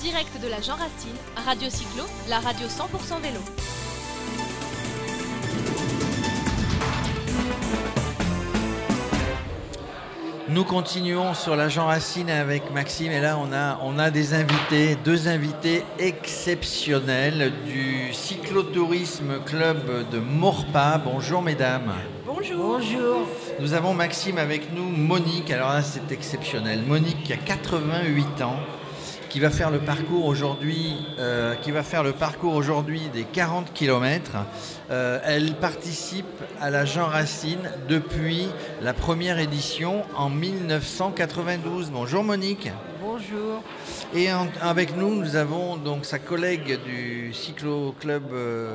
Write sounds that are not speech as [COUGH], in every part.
direct de la Jean Racine, Radio Cyclo, la radio 100% vélo. Nous continuons sur la Jean Racine avec Maxime et là on a, on a des invités, deux invités exceptionnels du cyclotourisme club de Morpa. Bonjour mesdames. Bonjour. Bonjour. Nous avons Maxime avec nous, Monique, alors là c'est exceptionnel. Monique qui a 88 ans, qui va faire le parcours aujourd'hui, euh, qui va faire le parcours aujourd'hui des 40 km. elle participe à la Jean Racine depuis la première édition en 1992. Bonjour Monique. Bonjour. Et en- avec nous, nous avons donc sa collègue du cyclo-club euh,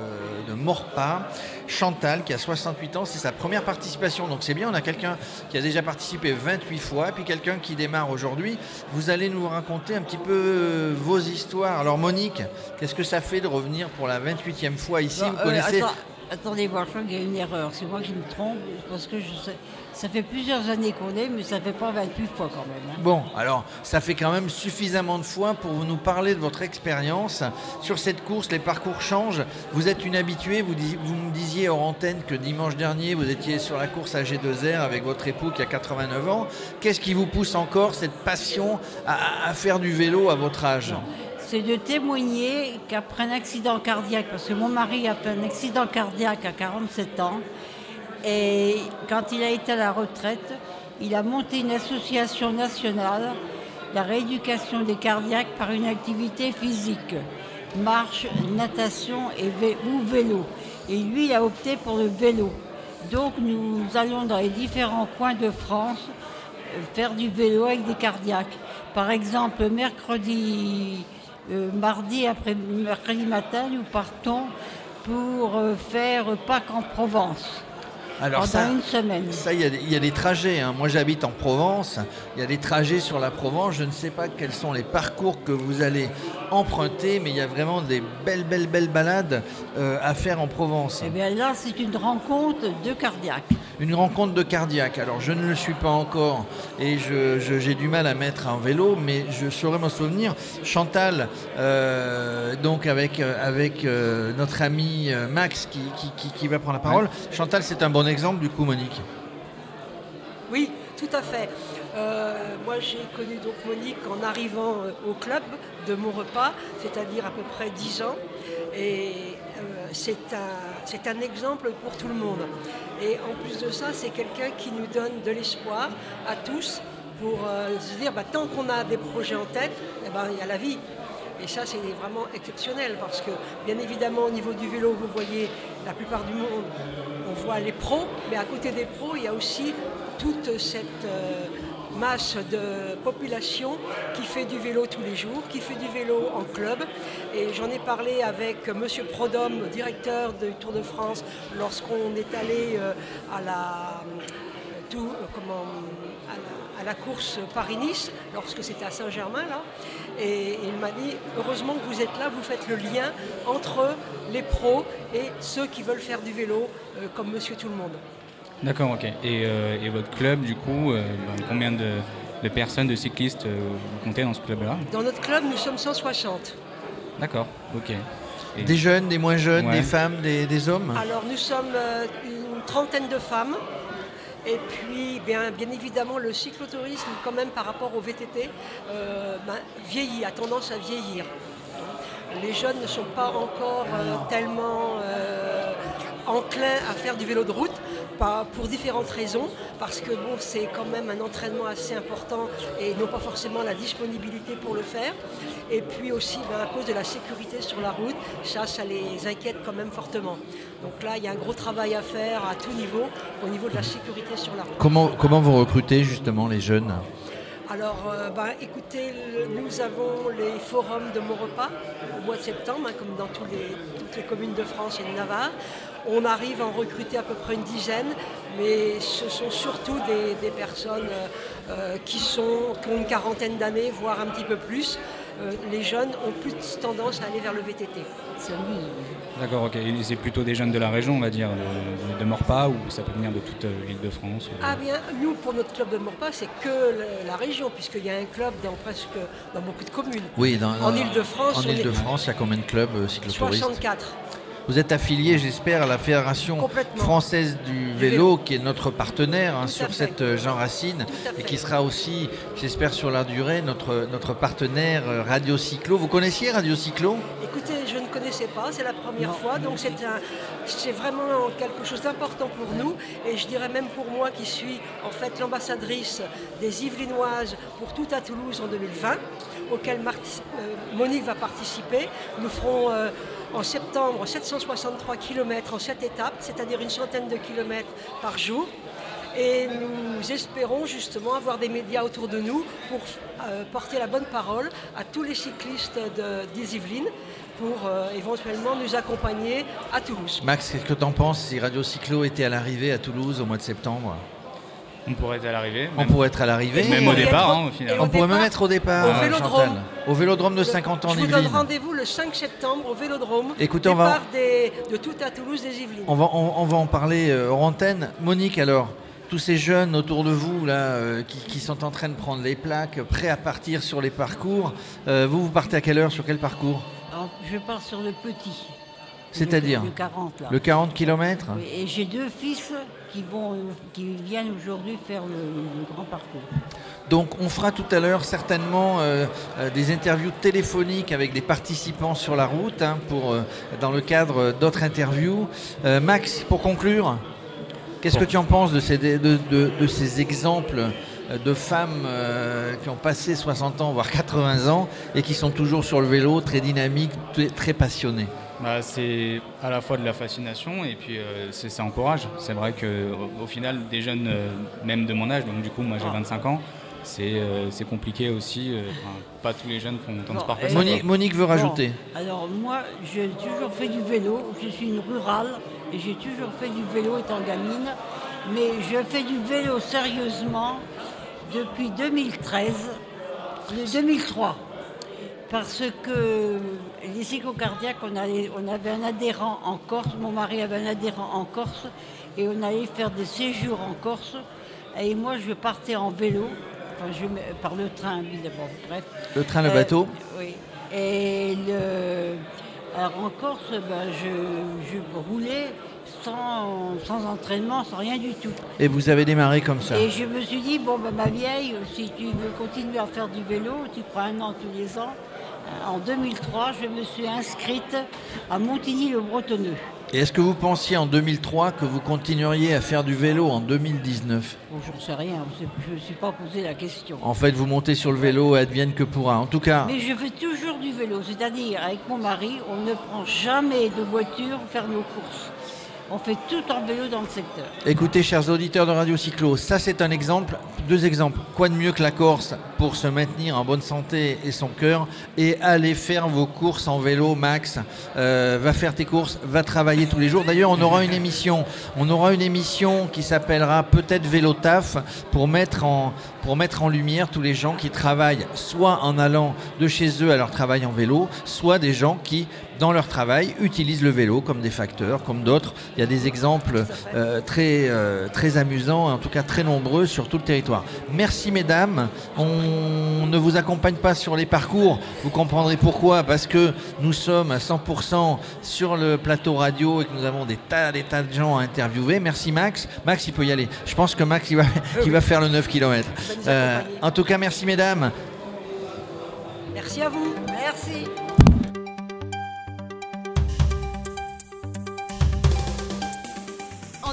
de Morpa, Chantal, qui a 68 ans. C'est sa première participation. Donc c'est bien, on a quelqu'un qui a déjà participé 28 fois, puis quelqu'un qui démarre aujourd'hui. Vous allez nous raconter un petit peu euh, vos histoires. Alors Monique, qu'est-ce que ça fait de revenir pour la 28e fois ici? Vous euh, connaissez attends- attendez voir, je crois qu'il y a une erreur. C'est moi qui me trompe, parce que je sais, ça fait plusieurs années qu'on est, mais ça fait pas 28 fois quand même. hein. Bon, alors ça fait quand même suffisamment de fois pour nous parler de votre expérience sur cette course. Les parcours changent. Vous êtes une habituée. Vous, dis- vous me disiez hors antenne que dimanche dernier, vous étiez sur la course à G2R avec votre époux qui a 89 ans. Qu'est-ce qui vous pousse encore cette passion à, à- à faire du vélo à votre âge? C'est de témoigner qu'après un accident cardiaque, parce que mon mari a fait un accident cardiaque à 47 ans, et quand il a été à la retraite, il a monté une association nationale, la rééducation des cardiaques par une activité physique, marche, natation et ou vélo. Et lui, il a opté pour le vélo. Donc nous allons dans les différents coins de France euh, faire du vélo avec des cardiaques. Par exemple, mercredi, euh, mardi après mercredi matin, nous partons pour euh, faire Pâques en Provence Alors pendant ça, une semaine. ça, il y, a des- il y a des trajets. hein. Moi, j'habite en Provence. Il y a des trajets sur la Provence. Je ne sais pas quels sont les parcours que vous allez emprunter, mais il y a vraiment des belles, belles, belles balades euh, à faire en Provence. Et bien là, c'est une rencontre de cardiaques. Une rencontre de cardiaque. Alors, je ne le suis pas encore et je- je- j'ai du mal à mettre un vélo, mais je saurais m'en souvenir. Chantal, euh, donc avec, euh, avec euh, notre ami Max qui, qui- qui- qui va prendre la parole. Chantal, c'est un bon exemple du coup, Monique. Oui, tout à fait. Euh, moi, j'ai connu donc Monique en arrivant euh, au club de mon repas, c'est-à-dire à peu près 10 ans. Et euh, c'est un, exemple pour tout le monde. Et en plus de ça, c'est quelqu'un qui nous donne de l'espoir à tous pour se dire, bah, tant qu'on a des projets en tête, eh ben, il y a la vie. Et ça, c'est vraiment exceptionnel parce que, bien évidemment, au niveau du vélo, vous voyez la plupart du monde, on voit les pros, mais à côté des pros, il y a aussi toute cette euh, masse de population qui fait du vélo tous les jours, qui fait du vélo en club. Et j'en ai parlé avec Monsieur Prodhomme, directeur du Tour de France, lorsqu'on est allé euh, à la euh, comment, la, course Paris-Nice, lorsque c'était à Saint-Germain, là. Et il m'a dit, heureusement que vous êtes là, vous faites le lien entre les pros et ceux qui veulent faire du vélo, euh, comme Monsieur Tout le Monde. D'accord, ok. Et, euh, et votre club, du coup, euh, ben, combien de, de personnes, de cyclistes euh, vous comptez dans ce club-là? Dans notre club, nous sommes 160. D'accord, ok. Et- Des jeunes, des moins jeunes, Ouais. des femmes, des, des hommes? Alors nous sommes euh, une trentaine de femmes. Et puis, bien, évidemment, le cyclotourisme, quand même, par rapport au VTT, euh, ben, vieillit, a tendance à vieillir. Les jeunes ne sont pas encore euh, tellement euh, enclins à faire du vélo de route, pour différentes raisons, parce que bon, c'est quand même un entraînement assez important et ils n'ont pas forcément la disponibilité pour le faire. Et puis aussi, ben, à cause de la sécurité sur la route, ça, ça les inquiète quand même fortement. Donc là, il y a un gros travail à faire à tout niveau, au niveau de la sécurité sur la route. comment, comment vous recrutez justement les jeunes? Alors, euh, ben, écoutez, le- nous avons les forums de Maurepas au mois de septembre, hein, comme dans tous les- les communes de France et de Navarre. On arrive à en recruter à peu près une dizaine, mais ce sont surtout des, des personnes euh, euh, qui, sont, qui ont une quarantaine d'années, voire un petit peu plus. Euh, les jeunes ont plus tendance à aller vers le VTT. D'accord, ok. C'est plutôt des jeunes de la région, on va dire, de, de Morpas, ou ça peut venir de toute euh, l'île de France ou- Ah bien, nous, pour notre club de Morpas, c'est que le- la région, puisqu'il y a un club dans presque dans beaucoup de communes. Oui, dans, En Île-de-France, En Ile-de-France, il y a combien de clubs euh, cyclotouristes? 64. Vous êtes affilié, j'espère, à la Fédération française du vélo, qui est notre partenaire hein, sur fait. cette euh, Jean Racine, et qui sera aussi, j'espère, sur la durée, notre, notre partenaire euh, Radio Cyclo. Vous connaissiez Radio Cyclo? Écoutez, je ne connaissais pas, c'est la première fois, donc c'est vraiment quelque chose d'important pour nous, et je dirais même pour moi qui suis en fait l'ambassadrice des Yvelinoises pour tout à Toulouse en 2020, auquel Marti- euh, Monique va participer. Nous ferons euh, en septembre 763 km en 7 étapes, c'est-à-dire une centaine de kilomètres par jour. Et nous espérons justement avoir des médias autour de nous pour euh, porter la bonne parole à tous les cyclistes de- des pour euh, éventuellement nous accompagner à Toulouse. Max, qu'est-ce que tu en penses si Radio Cyclo était à l'arrivée à Toulouse au mois de septembre? On pourrait être à l'arrivée. On même- pourrait être à l'arrivée. Même au départ, être- hein, au final. On au pourrait même départ, être au départ, au euh, Vélodrome. Chantal. Au Vélodrome de 50 ans Je vous donne rendez-vous le 5 septembre au Vélodrome. Écoutez, on va- des- de tout à Toulouse des Yvelines. On va, on, on va en parler euh, hors antenne. Monique, alors, tous ces jeunes autour de vous là, euh, qui, qui sont en train de prendre les plaques, prêts à partir sur les parcours, euh, vous, vous partez à quelle heure Sur quel parcours? Alors, je pars sur le petit. C'est-à-dire Le, le 40 là. Le 40 km Oui, et j'ai deux fils qui, vont, qui viennent aujourd'hui faire le, le grand parcours. Donc on fera tout à l'heure certainement euh, euh, des interviews téléphoniques avec des participants sur la route hein, pour, euh, dans le cadre d'autres interviews. Euh, Max, pour conclure, qu'est-ce que tu en penses de ces, de, de- de ces exemples de femmes euh, qui ont passé 60 ans, voire 80 ans, et qui sont toujours sur le vélo, très dynamiques, très, très passionnées? Bah, c'est à la fois de la fascination et puis euh, c'est- ça encourage. C'est vrai qu'au au final, des jeunes, euh, même de mon âge, donc du coup, moi j'ai 25 ans, c'est euh, c'est compliqué aussi. euh, enfin, pas tous les jeunes font autant de Bon, sport que et- ça. Monique, quoi. Monique veut rajouter. Bon, alors moi, j'ai toujours fait du vélo. Je suis une rurale et j'ai toujours fait du vélo étant gamine. Mais je fais du vélo sérieusement depuis 2013, le 2003. Parce que les cyclocardiaques, on, allait- on avait un adhérent en Corse, mon mari avait un adhérent en Corse, et on allait faire des séjours en Corse. Et moi, je partais en vélo, enfin, je, par le train évidemment, bref. Le train, le Euh, bateau Oui. Et le... Alors en Corse, ben, je, je roulais sans, sans entraînement, sans rien du tout. Et vous avez démarré comme ça. Et je me suis dit, bon, ben, ma vieille, si tu veux continuer à faire du vélo, tu prends un an tous les ans. Euh, En 2003, je me suis inscrite à Montigny-le-Bretonneux. Et est-ce que vous pensiez en 2003 que vous continueriez à faire du vélo en 2019 Bon, j'en sais rien, je ne me suis pas posé la question. En fait, vous montez sur le vélo et advienne que pourra. En tout cas, Mais je fais toujours du vélo, c'est-à-dire avec mon mari, on ne prend jamais de voiture faire nos courses. On fait tout en vélo dans le secteur. écoutez, chers auditeurs de Radio Cyclo, ça c'est un exemple, deux exemples. Quoi de mieux que la Corse pour se maintenir en bonne santé et son cœur et aller faire vos courses en vélo, Max? Euh, va faire tes courses, va travailler tous les jours. D'ailleurs, on aura une émission, on aura une émission qui s'appellera peut-être Vélo Taf pour mettre en pour mettre en lumière tous les gens qui travaillent soit en allant de chez eux à leur travail en vélo, soit des gens qui dans leur travail utilisent le vélo comme des facteurs, comme d'autres. Il y a des exemples euh, très, euh, très amusants, en tout cas très nombreux sur tout le territoire. Merci mesdames. On ne vous accompagne pas sur les parcours. Vous comprendrez pourquoi. Parce que nous sommes à 100% sur le plateau radio et que nous avons des tas, des tas de gens à interviewer. Merci Max. Max, il peut y aller. Je pense que Max, il va, [LAUGHS] il va faire le 9 km. Accompagner. en tout cas, merci mesdames. Merci à vous. Merci.